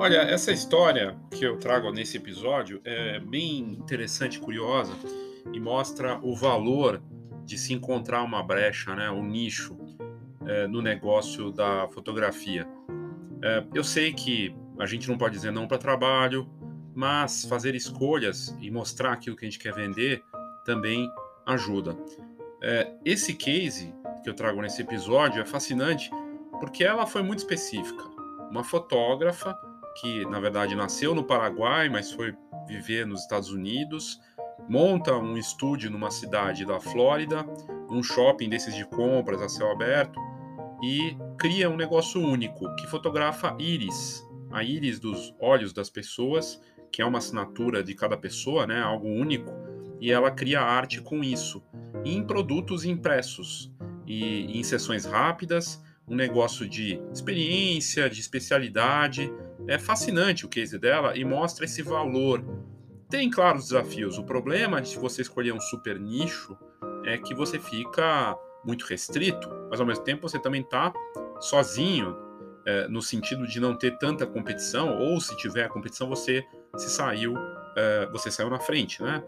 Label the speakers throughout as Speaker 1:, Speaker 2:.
Speaker 1: Olha, essa história que eu trago nesse episódio é bem interessante curiosa e mostra o valor de se encontrar uma brecha, né, um nicho é, no negócio da fotografia. É, eu sei que a gente não pode dizer não para trabalho, mas fazer escolhas e mostrar aquilo que a gente quer vender também ajuda. É, esse case que eu trago nesse episódio é fascinante porque ela foi muito específica. Uma fotógrafa que, na verdade, nasceu no Paraguai, mas foi viver nos Estados Unidos, monta um estúdio numa cidade da Flórida, um shopping desses de compras a céu aberto, e cria um negócio único que fotografa íris, a íris dos olhos das pessoas, que é uma assinatura de cada pessoa, né, algo único, e ela cria arte com isso, em produtos impressos e em sessões rápidas, um negócio de experiência, de especialidade. É fascinante o case dela e mostra esse valor. Tem, claro, os desafios. O problema de você escolher um super nicho é que você fica muito restrito, mas ao mesmo tempo você também está sozinho, é, no sentido de não ter tanta competição, ou se tiver competição, você se saiu, é, você saiu na frente, né?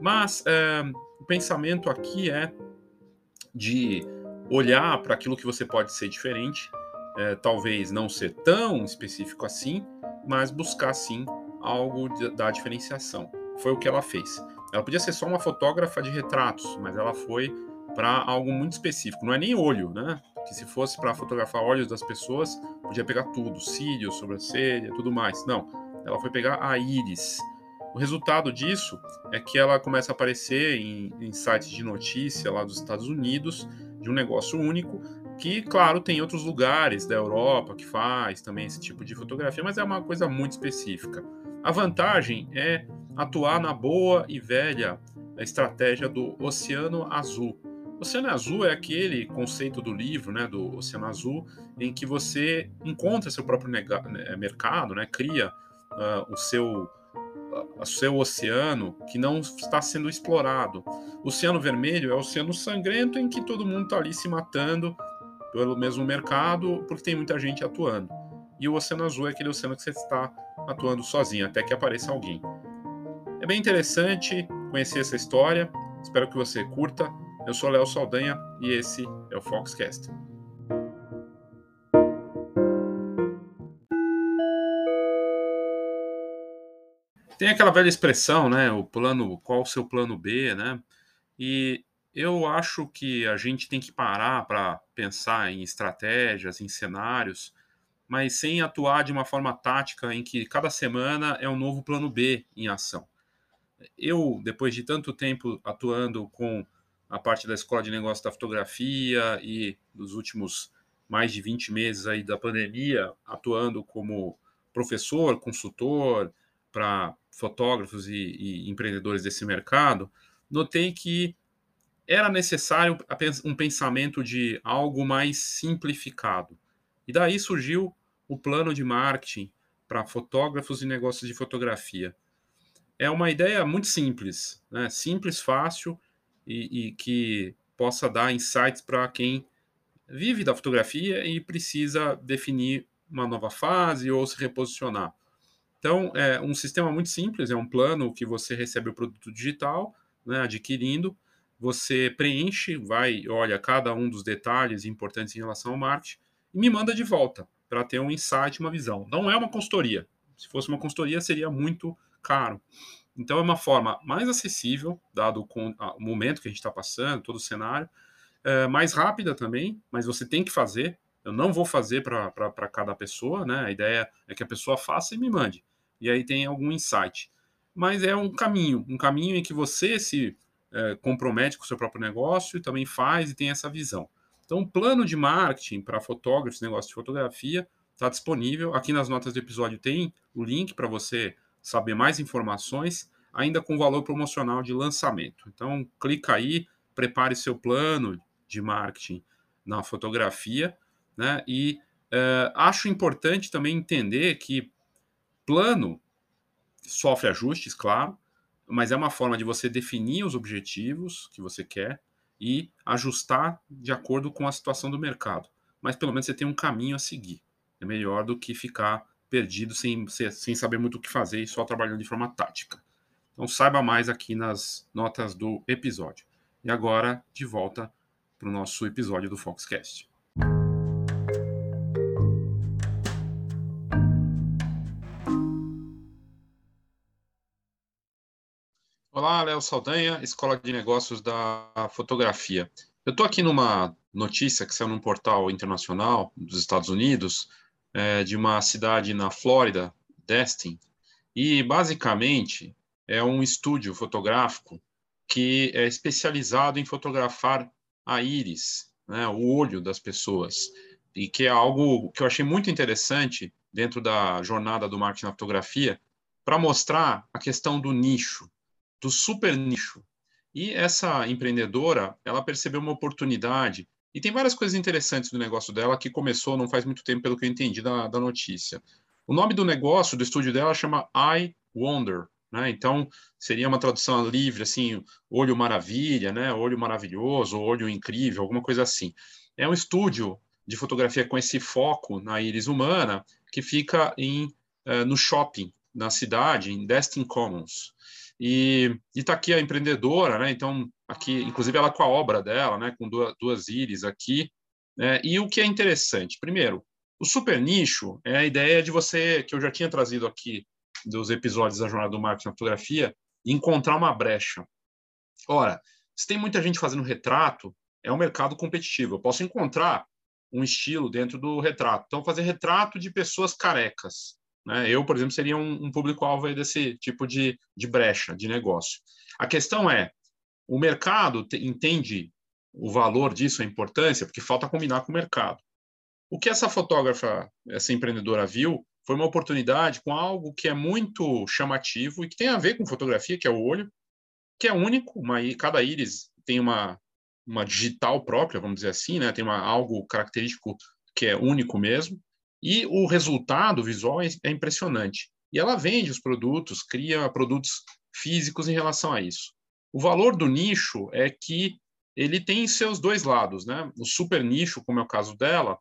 Speaker 1: Mas é, o pensamento aqui é de olhar para aquilo que você pode ser diferente, é, talvez não ser tão específico assim, mas buscar sim algo da diferenciação. Foi o que ela fez. Ela podia ser só uma fotógrafa de retratos, mas ela foi para algo muito específico. Não é nem olho, né? Que se fosse para fotografar olhos das pessoas, podia pegar tudo, cílios, sobrancelha, tudo mais. Não, ela foi pegar a íris. O resultado disso é que ela começa a aparecer em, em sites de notícia lá dos Estados Unidos de um negócio único, que, claro, tem outros lugares da Europa que faz também esse tipo de fotografia, mas é uma coisa muito específica. A vantagem é atuar na boa e velha estratégia do Oceano Azul. O Oceano Azul é aquele conceito do livro, né, do Oceano Azul, em que você encontra seu próprio né, mercado, né, cria uh, o seu o seu oceano que não está sendo explorado. O Oceano Vermelho é o oceano sangrento em que todo mundo está ali se matando pelo mesmo mercado porque tem muita gente atuando. E o Oceano Azul é aquele oceano que você está atuando sozinho até que apareça alguém. É bem interessante conhecer essa história. Espero que você curta. Eu sou Léo Saldanha e esse é o Foxcast. Tem aquela velha expressão, né? O plano, qual o seu plano B, né? E eu acho que a gente tem que parar para pensar em estratégias, em cenários, mas sem atuar de uma forma tática em que cada semana é um novo plano B em ação. Eu, depois de tanto tempo atuando com a parte da escola de negócios da fotografia e dos últimos mais de 20 meses aí da pandemia, atuando como professor, consultor, para fotógrafos e, e, empreendedores desse mercado, notei que era necessário um pensamento de algo mais simplificado. E daí surgiu o plano de marketing para fotógrafos e negócios de fotografia. É uma ideia muito simples, né? simples, fácil e, e que possa dar insights para quem vive da fotografia e precisa definir uma nova fase ou se reposicionar. Então, é um sistema muito simples, é um plano que você recebe o produto digital, né, adquirindo, você preenche, vai, olha cada um dos detalhes importantes em relação ao marketing e me manda de volta para ter um insight, uma visão. Não é uma consultoria. Se fosse uma consultoria, seria muito caro. Então, é uma forma mais acessível, dado o momento que a gente está passando, todo o cenário, é, mais rápida também, mas você tem que fazer. Eu não vou fazer para cada pessoa, né? A ideia é que a pessoa faça e me mande e aí tem algum insight. Mas é um caminho, um caminho em que você se é, compromete com o seu próprio negócio e também faz e tem essa visão. Então, o plano de marketing para fotógrafos, negócio de fotografia, está disponível. Aqui nas notas do episódio tem o link para você saber mais informações, ainda com valor promocional de lançamento. Então, clica aí, prepare seu plano de marketing na fotografia, né? E é, acho importante também entender que plano sofre ajustes, claro, mas é uma forma de você definir os objetivos que você quer e ajustar de acordo com a situação do mercado. Mas pelo menos você tem um caminho a seguir. É melhor do que ficar perdido, sem, sem saber muito o que fazer e só trabalhando de forma tática. Então saiba mais aqui nas notas do episódio. E agora, de volta para o nosso episódio do Foxcast. Olá, Léo Saldanha, Escola de Negócios da Fotografia. Eu estou aqui numa notícia que saiu num portal internacional dos Estados Unidos, é, de uma cidade na Flórida, Destin, e basicamente é um estúdio fotográfico que é especializado em fotografar a íris, né, o olho das pessoas, e que é algo que eu achei muito interessante dentro da jornada do marketing na fotografia, para mostrar a questão do nicho, do super nicho. E essa empreendedora, ela percebeu uma oportunidade, e tem várias coisas interessantes do negócio dela, que começou não faz muito tempo, pelo que eu entendi da, da notícia. O nome do negócio, do estúdio dela, chama I Wonder, né? Então, seria uma tradução livre, assim, olho maravilha, né? olho maravilhoso, olho incrível, alguma coisa assim. É um estúdio de fotografia com esse foco na íris humana, que fica em, uh, no shopping, na cidade, em Destin Commons. E está aqui a empreendedora, né? Então, aqui, inclusive, ela com a obra dela, né? Com duas, duas íris aqui. Né? E o que é interessante? Primeiro, o super nicho é a ideia de você, que eu já tinha trazido aqui dos episódios da Jornada do Marketing na Fotografia, encontrar uma brecha. Ora, se tem muita gente fazendo retrato, é um mercado competitivo. Eu posso encontrar um estilo dentro do retrato. Então, fazer retrato de pessoas carecas. Né? Eu, por exemplo, seria um, um público-alvo desse tipo de, de brecha de negócio. A questão é, o mercado te, entende o valor disso, a importância, porque falta combinar com o mercado. O que essa fotógrafa, essa empreendedora viu, foi uma oportunidade com algo que é muito chamativo e que tem a ver com fotografia, que é o olho, que é único, uma, cada íris tem uma, uma digital própria, vamos dizer assim, né? tem uma, algo característico que é único mesmo, e o resultado visual é, é impressionante. E ela vende os produtos, cria produtos físicos em relação a isso. O valor do nicho é que ele tem seus dois lados, né? O super nicho, como é o caso dela,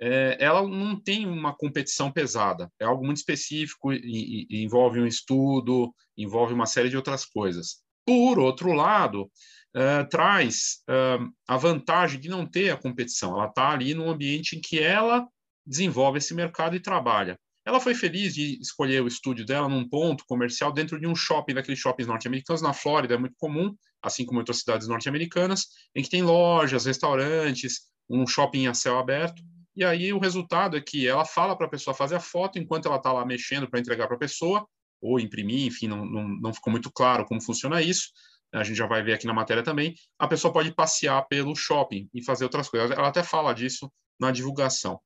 Speaker 1: é, ela não tem uma competição pesada. É algo muito específico e, e, envolve um estudo, envolve uma série de outras coisas. Por outro lado, é, traz é, a vantagem de não ter a competição. Ela está ali num ambiente em que ela desenvolve esse mercado e trabalha. Ela foi feliz de escolher o estúdio dela num ponto comercial dentro de um shopping, daqueles shoppings norte-americanos, na Flórida, é muito comum, assim como em outras cidades norte-americanas, em que tem lojas, restaurantes, um shopping a céu aberto, e aí o resultado é que ela fala para a pessoa fazer a foto enquanto ela está lá mexendo para entregar para a pessoa, ou imprimir, enfim, não, não, não ficou muito claro como funciona isso. A gente já vai ver aqui na matéria também. A pessoa pode passear pelo shopping e fazer outras coisas. Ela até fala disso na divulgação.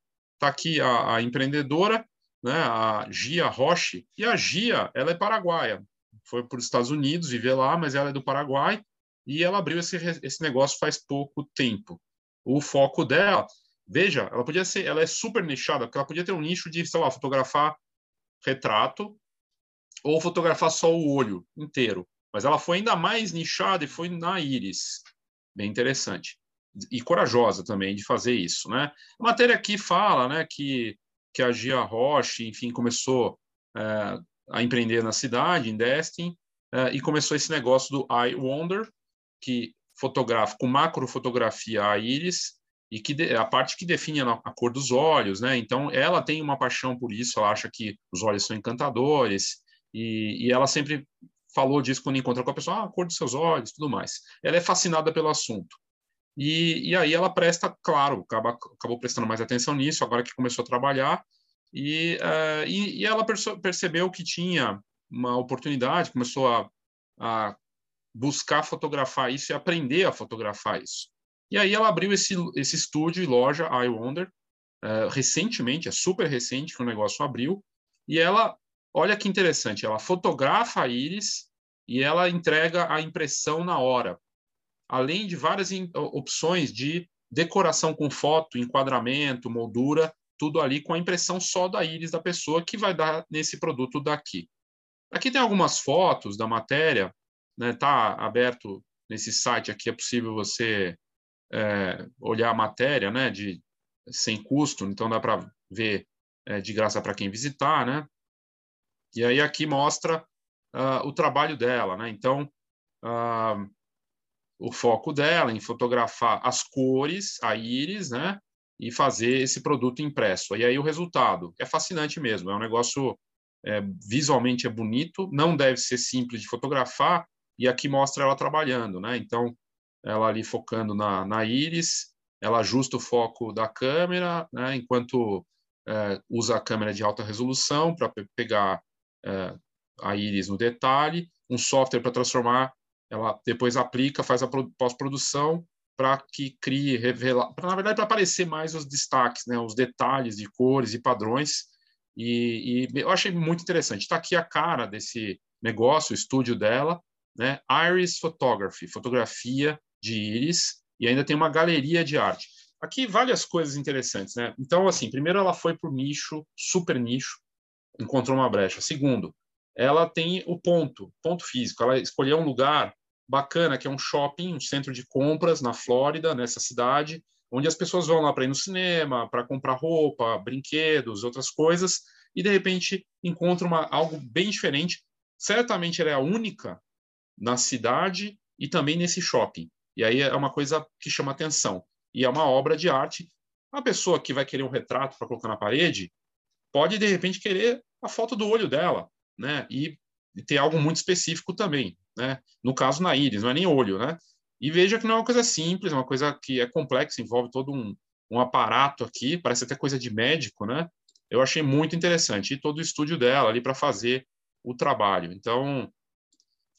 Speaker 1: Está aqui a, a, empreendedora, né, a Gia Roche, e a Gia, ela é paraguaia. Foi para os Estados Unidos viver lá, mas ela é do Paraguai e ela abriu esse, esse negócio faz pouco tempo. O foco dela Veja, ela podia ser, ela é super nichada, porque ela podia ter um nicho de, sei lá, fotografar retrato ou fotografar só o olho inteiro. Mas ela foi ainda mais nichada e foi na íris. Bem interessante. E corajosa também de fazer isso, né? A matéria aqui fala, né, que, que a Gia Roche, enfim, começou é, a empreender na cidade, em Destin, é, e começou esse negócio do Eye Wonder, que fotografa com macrofotografia a íris e que de, a parte que define a, a, cor dos olhos, né? Então ela tem uma paixão por isso, ela acha que os olhos são encantadores e, e ela sempre falou disso quando encontra com a pessoa, ah, a cor dos seus olhos, tudo mais. Ela é fascinada pelo assunto. E, e aí ela presta, claro, acaba, acabou prestando mais atenção nisso, agora que começou a trabalhar, e, uh, e, e, ela perce, percebeu que tinha uma oportunidade, começou a, a buscar fotografar isso e aprender a fotografar isso. E aí ela abriu esse, esse estúdio e loja, I Wonder, uh, recentemente, é super recente que o negócio abriu, e ela, olha que interessante, ela fotografa a íris e ela entrega a impressão na hora, além de várias opções de decoração com foto, enquadramento, moldura, tudo ali com a impressão só da íris da pessoa que vai dar nesse produto daqui. Aqui tem algumas fotos da matéria, né? Tá aberto nesse site aqui, é possível você é, olhar a matéria, né, de sem custo, então dá para ver é, de graça para quem visitar, né? E aí aqui mostra uh, o trabalho dela, né? Então, uh, o foco dela em fotografar as cores, a íris, né? E fazer esse produto impresso. E aí o resultado é fascinante mesmo. É um negócio é, visualmente é bonito, não deve ser simples de fotografar. E aqui mostra ela trabalhando, né? Então, ela ali focando na, na íris, ela ajusta o foco da câmera, né? Enquanto é, usa a câmera de alta resolução para pe pegar é, a íris no detalhe, um software para transformar, ela depois aplica, faz a pós-produção para que crie, revela, pra, na verdade para aparecer mais os destaques, né, os detalhes de cores e padrões. E, e eu achei muito interessante. Está aqui a cara desse negócio, o estúdio dela, né, Iris Photography, fotografia de íris, e ainda tem uma galeria de arte. Aqui várias coisas interessantes, né? Então, assim, primeiro ela foi para o nicho, super nicho, encontrou uma brecha. Segundo, ela tem o ponto, ponto físico. Ela escolheu um lugar bacana, que é um shopping, um centro de compras na Flórida, nessa cidade, onde as pessoas vão lá para ir no cinema, para comprar roupa, brinquedos, outras coisas, e de repente encontra uma, algo bem diferente. Certamente ela é a única na cidade e também nesse shopping. E aí é uma coisa que chama atenção. E é uma obra de arte. A pessoa que vai querer um retrato para colocar na parede pode de repente querer a foto do olho dela, né? E, ter algo muito específico também, né? No caso na íris, não é nem olho, né? E veja que não é uma coisa simples, é uma coisa que é complexa, envolve todo um, um aparato aqui, parece até coisa de médico, né? Eu achei muito interessante e todo o estúdio dela ali para fazer o trabalho. Então,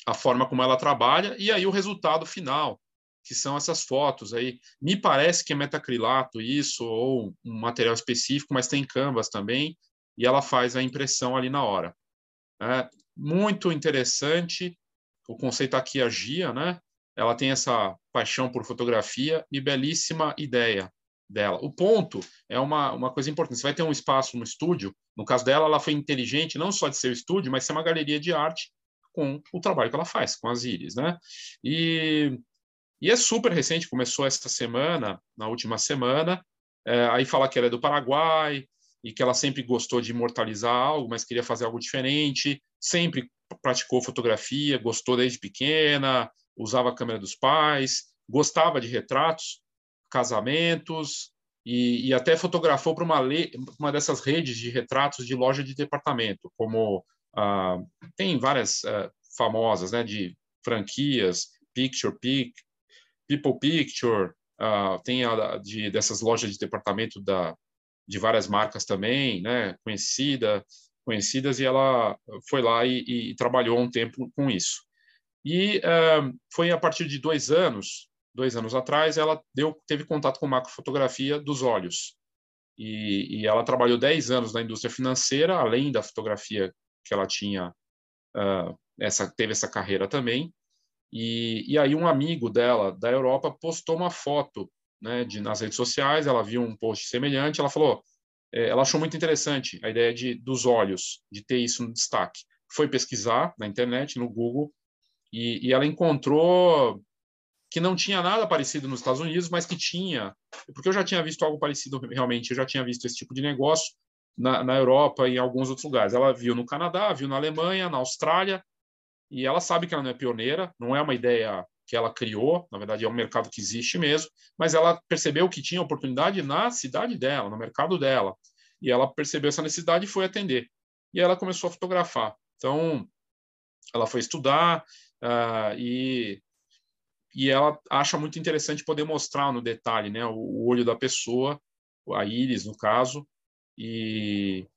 Speaker 1: a forma como ela trabalha e aí o resultado final, que são essas fotos aí. Me parece que é metacrilato isso ou um material específico, mas tem canvas também e ela faz a impressão ali na hora. É muito interessante o conceito aqui a Gia, né? Ela tem essa paixão por fotografia e belíssima ideia dela. O ponto é uma, uma coisa importante. Você vai ter um espaço no estúdio. No caso dela, ela foi inteligente não só de ser o estúdio, mas ser uma galeria de arte com o trabalho que ela faz, com as íris, né? E, e é super recente, começou essa semana, na última semana. É, aí fala que ela é do Paraguai, e que ela sempre gostou de imortalizar algo, mas queria fazer algo diferente, sempre praticou fotografia, gostou desde pequena, usava a câmera dos pais, gostava de retratos, casamentos, e, e até fotografou para uma, uma dessas redes de retratos de loja de departamento, como ah, tem várias ah, famosas, né, de franquias, Picture Pic, People Picture, ah, tem a de, dessas lojas de departamento da de várias marcas também, né, conhecida, conhecidas, e ela foi lá e, e trabalhou um tempo com isso. E uh, foi a partir de dois anos, dois anos atrás, ela deu, teve contato com macrofotografia dos olhos. E, e, ela trabalhou dez anos na indústria financeira, além da fotografia que ela tinha, uh, essa, teve essa carreira também. E, e aí um amigo dela, da Europa, postou uma foto né, de, nas redes sociais, ela viu um post semelhante, ela falou, é, ela achou muito interessante a ideia de dos olhos, de ter isso no destaque. Foi pesquisar na internet, no Google, e, e ela encontrou que não tinha nada parecido nos Estados Unidos, mas que tinha, porque eu já tinha visto algo parecido realmente, eu já tinha visto esse tipo de negócio na, na Europa e em alguns outros lugares. Ela viu no Canadá, viu na Alemanha, na Austrália, e ela sabe que ela não é pioneira, não é uma ideia que ela criou, na verdade é um mercado que existe mesmo, mas ela percebeu que tinha oportunidade na cidade dela, no mercado dela, e ela percebeu essa necessidade e foi atender. E ela começou a fotografar. Então, ela foi estudar uh, e e ela acha muito interessante poder mostrar no detalhe, né, o, o olho da pessoa, a íris no caso, e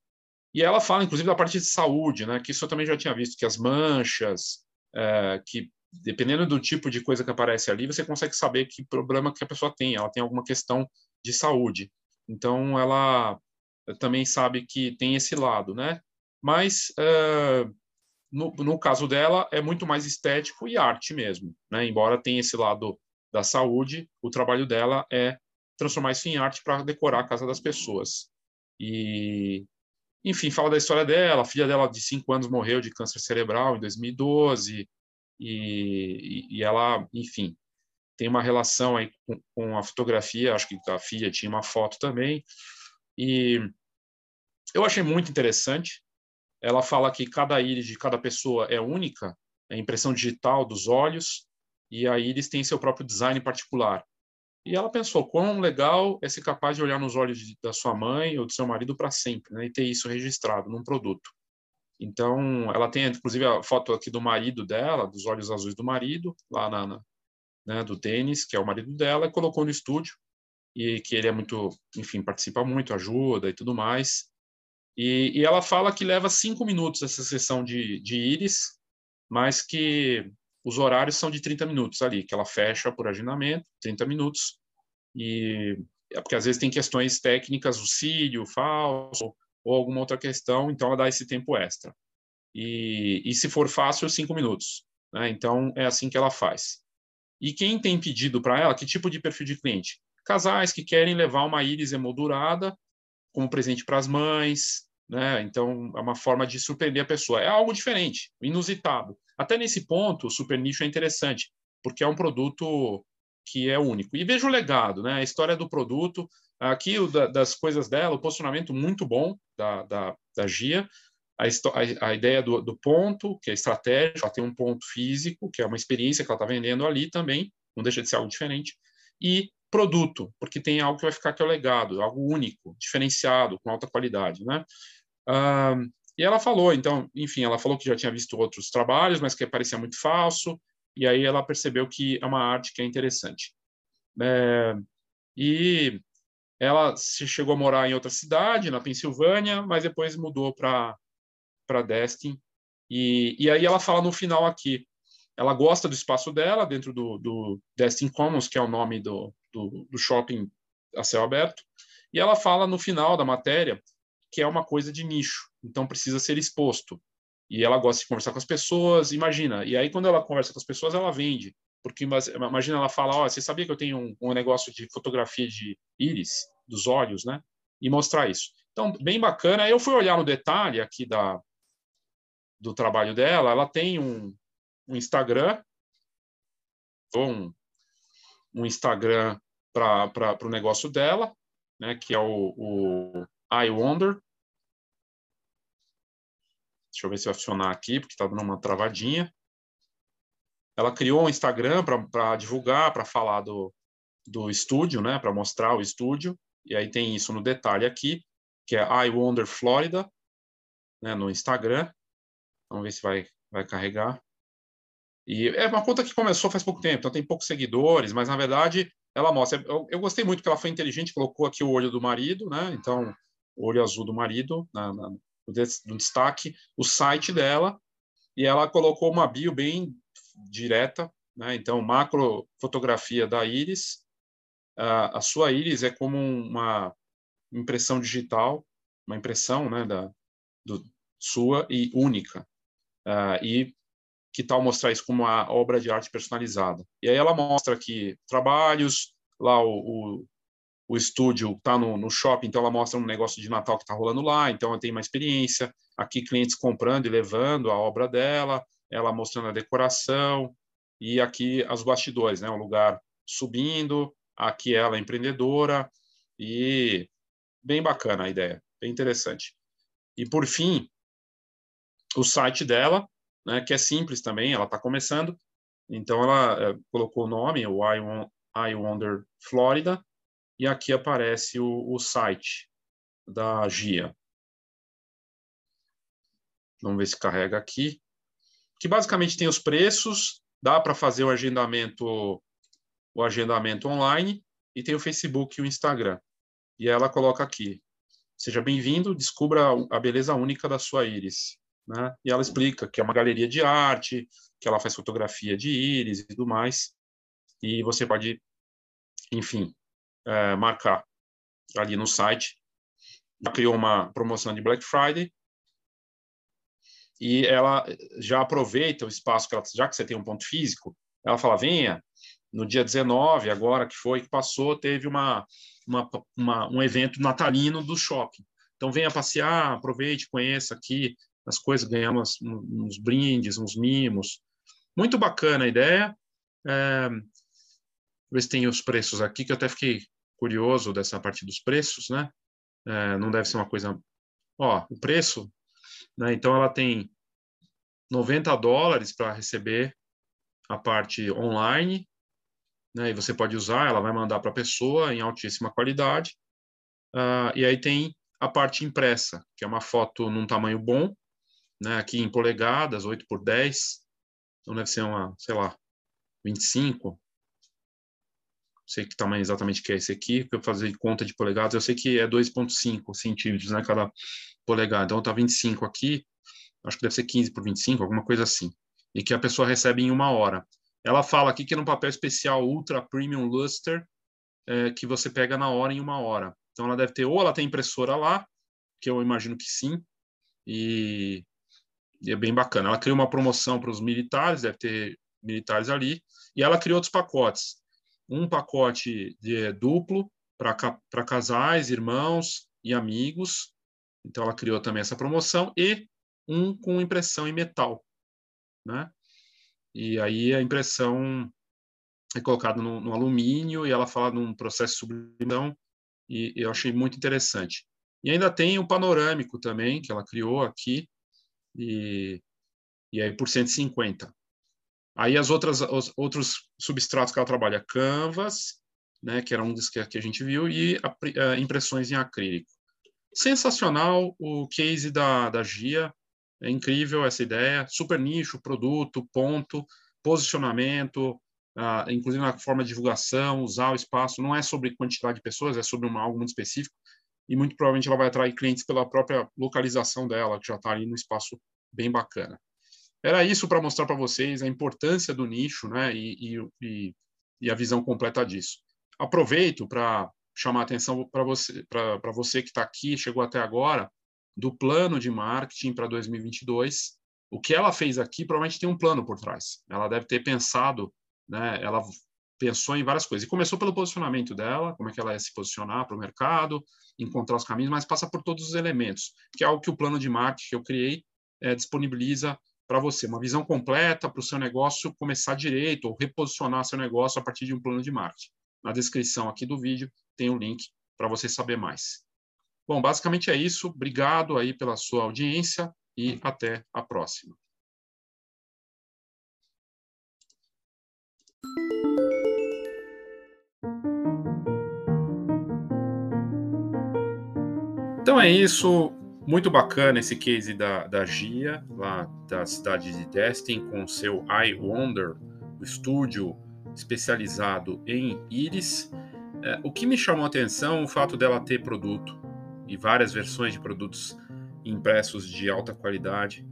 Speaker 1: e ela fala, inclusive, da parte de saúde, né? Que isso eu também já tinha visto, que as manchas, é, que dependendo do tipo de coisa que aparece ali, você consegue saber que problema que a pessoa tem. Ela tem alguma questão de saúde. Então, ela também sabe que tem esse lado, né? Mas, uh, no, no caso dela, é muito mais estético e arte mesmo, né? Embora tenha esse lado da saúde, o trabalho dela é transformar isso em arte para decorar a casa das pessoas. E, enfim, fala da história dela. A filha dela, de cinco anos, morreu de câncer cerebral em 2012 e, e ela, enfim, tem uma relação aí com, com, a fotografia, acho que a filha tinha uma foto também, e Eu achei muito interessante. Ela fala que cada íris de cada pessoa é única, é impressão digital dos olhos, e a íris tem seu próprio design particular. E ela pensou, quão legal é ser capaz de olhar nos olhos de, da sua mãe ou do seu marido para sempre, né? e ter isso registrado num produto. Então, ela tem, inclusive, a foto aqui do marido dela, dos olhos azuis do marido, lá na, na né, do Denis, que é o marido dela, colocou no estúdio, e que ele é muito, enfim, participa muito, ajuda e tudo mais. E, e ela fala que leva cinco minutos essa sessão de, de íris, mas que os horários são de 30 minutos ali, que ela fecha por agendamento, 30 minutos, e é porque às vezes tem questões técnicas, o cílio falso, ou alguma outra questão, então ela dá esse tempo extra. E, e se for fácil, cinco minutos. Né? Então, é assim que ela faz. E quem tem pedido para ela, que tipo de perfil de cliente? Casais que querem levar uma íris emoldurada como presente para as mães, né? Então, é uma forma de surpreender a pessoa. É algo diferente, inusitado. Até nesse ponto, o super nicho é interessante, porque é um produto que é único. E veja o legado, né? A história do produto, aqui da, das coisas dela, o posicionamento muito bom da, da, da Gia, a, a, a ideia do, do, ponto, que é estratégico, ela tem um ponto físico, que é uma experiência que ela está vendendo ali também, não deixa de ser algo diferente, e produto, porque tem algo que vai ficar que é o legado, algo único, diferenciado, com alta qualidade, né? E ela falou, então, enfim, ela falou que já tinha visto outros trabalhos, mas que parecia muito falso, e aí ela percebeu que é uma arte que é interessante. É, e ela se chegou a morar em outra cidade, na Pensilvânia, mas depois mudou para Destin. E, e aí ela fala no final aqui, ela gosta do espaço dela dentro do, do Destin Commons, que é o nome do, do, do shopping a céu aberto, e ela fala no final da matéria que é uma coisa de nicho, então precisa ser exposto. E ela gosta de conversar com as pessoas, imagina. E aí, quando ela conversa com as pessoas, ela vende. Porque imagina ela fala: Ó, oh, você sabia que eu tenho um, um negócio de fotografia de íris, dos olhos, né? E mostrar isso. Então, bem bacana. Eu fui olhar no detalhe aqui da, do trabalho dela. Ela tem um, um Instagram, um, um Instagram para o negócio dela, né? Que é o, o I Wonder. Deixa eu ver se vai funcionar aqui, porque está dando uma travadinha. Ela criou um Instagram para divulgar, para falar do, do estúdio, né? Para mostrar o estúdio. E aí tem isso no detalhe aqui, que é I Wonder Florida, né, no Instagram. Vamos ver se vai, vai carregar. E é uma conta que começou faz pouco tempo, então tem poucos seguidores, mas na verdade ela mostra. Eu, eu gostei muito que ela foi inteligente, colocou aqui o olho do marido, né? Então, o olho azul do marido na, na, no destaque, o site dela, e ela colocou uma bio bem direta, né? Então, macro fotografia da íris. a sua íris é como uma impressão digital, uma impressão, né, da, do, sua e única. Uh, e que tal mostrar isso como uma obra de arte personalizada? E aí ela mostra aqui trabalhos, lá o, o, o estúdio está no, no, shopping, então ela mostra um negócio de Natal que está rolando lá, então ela tem uma experiência. Aqui clientes comprando e levando a obra dela, ela mostrando a decoração, e aqui os bastidores, né? O lugar subindo, aqui ela empreendedora, e bem bacana a ideia, bem interessante. E por fim, o site dela, né, que é simples também, ela está começando, então ela é, colocou o nome, o I, I Wonder Florida, e aqui aparece o, o site da GIA. Vamos ver se carrega aqui. Que basicamente tem os preços, dá para fazer o agendamento, o agendamento online e tem o Facebook e o Instagram. E ela coloca aqui: seja bem-vindo, descubra a beleza única da sua íris. Né? E ela explica que é uma galeria de arte, que ela faz fotografia de íris e tudo mais. E você pode, enfim, é, marcar ali no site. Já criou uma promoção de Black Friday e ela já aproveita o espaço que ela, já que você tem um ponto físico, ela fala, venha, no dia 19, agora que foi, que passou, teve uma, uma, uma, um evento natalino do shopping. Então venha passear, aproveite, conheça aqui as coisas, ganhamos uns brindes, uns mimos. Muito bacana a ideia. É, ver se tem os preços aqui, que eu até fiquei curioso dessa parte dos preços, né? É, não deve ser uma coisa Ó, o preço, né? Então ela tem 90 dólares para receber a parte online, né? E você pode usar, ela vai mandar para a pessoa em altíssima qualidade. Uh, e aí tem a parte impressa, que é uma foto num tamanho bom, né? Aqui em polegadas, 8 por 10. Então deve ser uma, sei lá, 25. Sei que tamanho exatamente que é esse aqui, porque eu fazer conta de polegadas, eu sei que é 2.5 centímetros, né, cada polegada. Então tá 25 aqui, acho que deve ser 15 por 25, alguma coisa assim. E que a pessoa recebe em uma hora. Ela fala aqui que é um papel especial Ultra Premium Luster, é, que você pega na hora em uma hora. Então ela deve ter, ou ela tem impressora lá, que eu imagino que sim, e, e é bem bacana. Ela criou uma promoção para os militares, deve ter militares ali, e ela criou outros pacotes. Um pacote de, duplo para casais, irmãos e amigos. Então ela criou também essa promoção e um com impressão em metal, né? E aí a impressão é colocada no, no alumínio e ela fala num processo de sublimação e eu achei muito interessante. E ainda tem o panorâmico também que ela criou aqui e, e aí por 150. Aí as outras os outros substratos que ela trabalha, canvas, né, que era um dos que, a gente viu e a, a, impressões em acrílico. Sensacional o case da, da Gia, é incrível essa ideia, super nicho, produto, ponto, posicionamento, uh, inclusive na forma de divulgação, usar o espaço, não é sobre quantidade de pessoas, é sobre uma, algo muito específico, e muito provavelmente ela vai atrair clientes pela própria localização dela, que já está ali no espaço bem bacana. Era isso para mostrar para vocês a importância do nicho né, e, e, e a visão completa disso. Aproveito para chamar a atenção para você, para você que está aqui, chegou até agora, do plano de marketing para 2022. O que ela fez aqui provavelmente tem um plano por trás. Ela deve ter pensado, né, ela pensou em várias coisas. E começou pelo posicionamento dela, como é que ela ia se posicionar para o mercado, encontrar os caminhos, mas passa por todos os elementos, que é algo que o plano de marketing que eu criei é, disponibiliza para você uma visão completa para o seu negócio começar direito ou reposicionar seu negócio a partir de um plano de marketing. Na descrição aqui do vídeo tem o um link para você saber mais. Bom, basicamente é isso. Obrigado aí pela sua audiência e até a próxima. Então é isso. Muito bacana esse case da, da Gia, lá da cidade de Destin, com seu I Wonder, o estúdio especializado em íris. É, o que me chamou a atenção o fato dela ter produto e várias versões de produtos impressos de alta qualidade,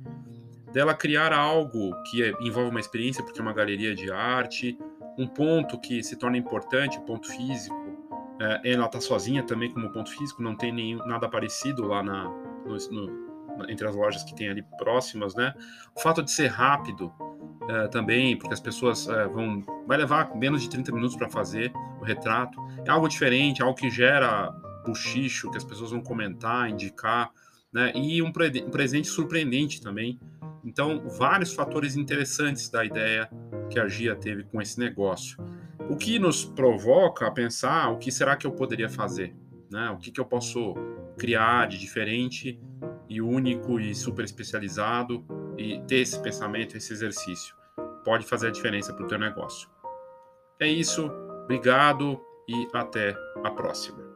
Speaker 1: dela criar algo que é, envolve uma experiência, porque é uma galeria de arte, um ponto que se torna importante, ponto físico. É, ela está sozinha também como ponto físico, não tem nenhum, nada parecido lá na, no, no, entre as lojas que tem ali próximas, né? O fato de ser rápido uh, também, porque as pessoas uh, vão. Vai levar menos de 30 minutos para fazer o retrato. É algo diferente, algo que gera buchicho, que as pessoas vão comentar, indicar, né? E um, pre um presente surpreendente também. Então, vários fatores interessantes da ideia que a Gia teve com esse negócio. O que nos provoca a pensar o que será que eu poderia fazer, né? O que, que eu posso criar de diferente e único e super especializado e ter esse pensamento, esse exercício. Pode fazer a diferença para o teu negócio. É isso, obrigado e até a próxima.